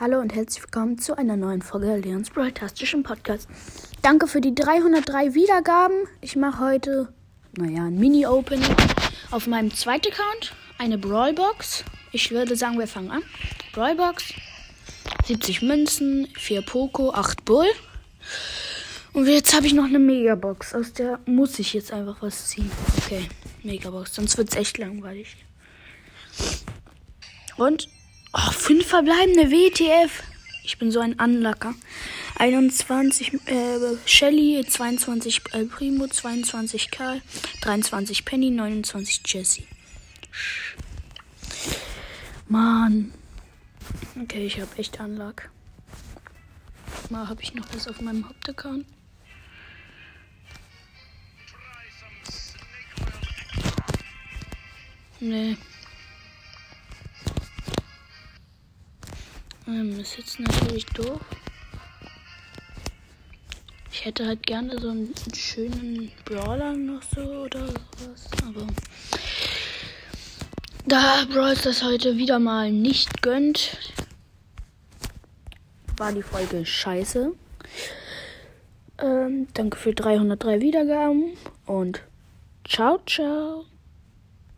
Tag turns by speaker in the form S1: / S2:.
S1: Hallo und herzlich willkommen zu einer neuen Folge Leons Broadcastischen Podcast. Danke für die 303 Wiedergaben. Ich mache heute, naja, ein Mini-Opening auf meinem zweiten Account. Eine Brawlbox. Ich würde sagen, wir fangen an. Brawlbox. 70 Münzen, 4 Poco, 8 Bull. Und jetzt habe ich noch eine Megabox. Aus der muss ich jetzt einfach was ziehen. Okay, Megabox. Sonst wird es echt langweilig. Und oh, fünf verbleibende WTF. Ich bin so ein Anlacker. 21 äh, Shelly, 22 El Primo, 22 Karl, 23 Penny, 29 Jesse. Mann. Okay, ich habe echt Anlag. Mal habe ich noch was auf meinem Hauptaccount. Nee. Ähm, ist jetzt natürlich doof. Ich hätte halt gerne so einen schönen Brawler noch so oder sowas, aber da Brawls das heute wieder mal nicht gönnt, war die Folge scheiße. Ähm, danke für 303 Wiedergaben und ciao, ciao.